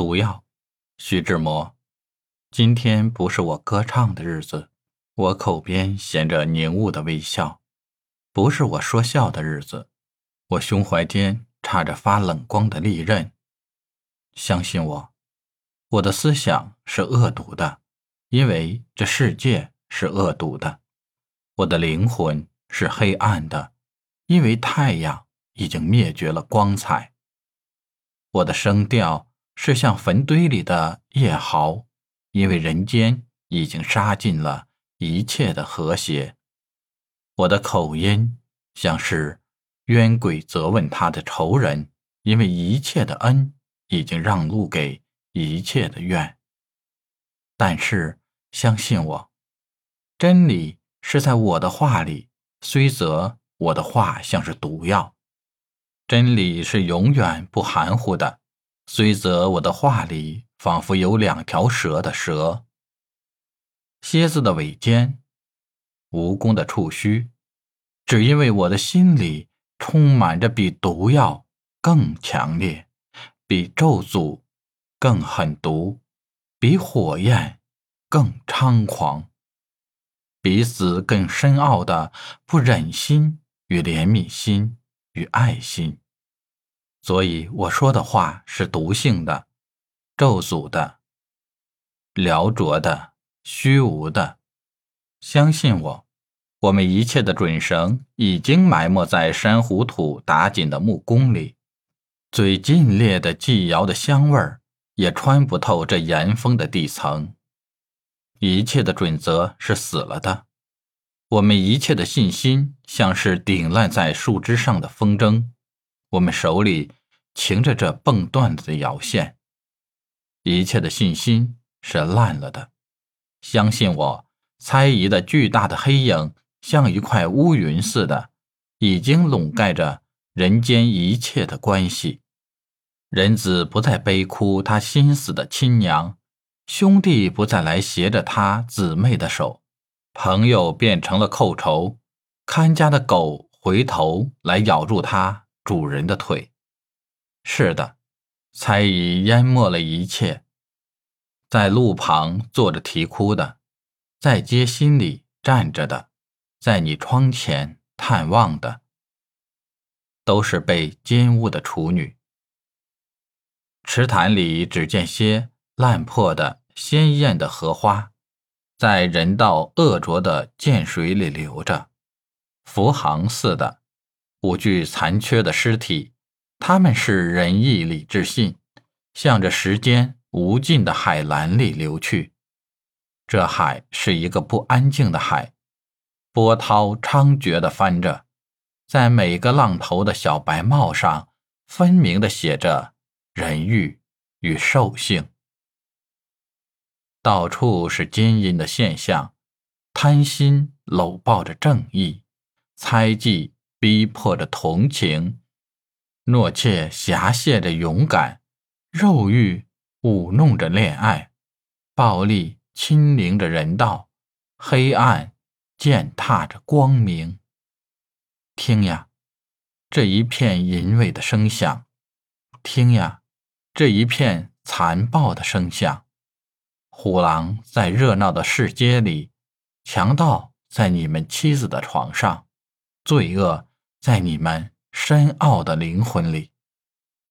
毒药，徐志摩。今天不是我歌唱的日子，我口边衔着凝雾的微笑；不是我说笑的日子，我胸怀间插着发冷光的利刃。相信我，我的思想是恶毒的，因为这世界是恶毒的；我的灵魂是黑暗的，因为太阳已经灭绝了光彩；我的声调。是像坟堆里的夜嚎，因为人间已经杀尽了一切的和谐。我的口音像是冤鬼责问他的仇人，因为一切的恩已经让路给一切的怨。但是相信我，真理是在我的话里，虽则我的话像是毒药，真理是永远不含糊的。虽则我的画里仿佛有两条蛇的蛇，蝎子的尾尖，蜈蚣的触须，只因为我的心里充满着比毒药更强烈、比咒诅更狠毒、比火焰更猖狂、比死更深奥的不忍心与怜悯心与爱心。所以我说的话是毒性的、咒诅的、撩浊的、虚无的。相信我，我们一切的准绳已经埋没在珊瑚土打紧的木工里，最劲烈的祭窑的香味儿也穿不透这严封的地层。一切的准则是死了的，我们一切的信心像是顶烂在树枝上的风筝。我们手里擎着这蹦断了的摇线，一切的信心是烂了的。相信我，猜疑的巨大的黑影像一块乌云似的，已经笼盖着人间一切的关系。人子不再悲哭他心死的亲娘，兄弟不再来携着他姊妹的手，朋友变成了寇仇，看家的狗回头来咬住他。主人的腿，是的，猜疑淹没了一切。在路旁坐着啼哭的，在街心里站着的，在你窗前探望的，都是被奸污的处女。池潭里只见些烂破的鲜艳的荷花，在人道恶浊的涧水里流着，浮航似的。五具残缺的尸体，他们是仁义礼智信，向着时间无尽的海蓝里流去。这海是一个不安静的海，波涛猖獗地翻着，在每个浪头的小白帽上，分明地写着人欲与兽性。到处是奸淫的现象，贪心搂抱着正义，猜忌。逼迫着同情，懦怯狭隘着勇敢，肉欲舞弄着恋爱，暴力侵凌着人道，黑暗践踏着光明。听呀，这一片淫秽的声响；听呀，这一片残暴的声响。虎狼在热闹的市街里，强盗在你们妻子的床上，罪恶。在你们深奥的灵魂里。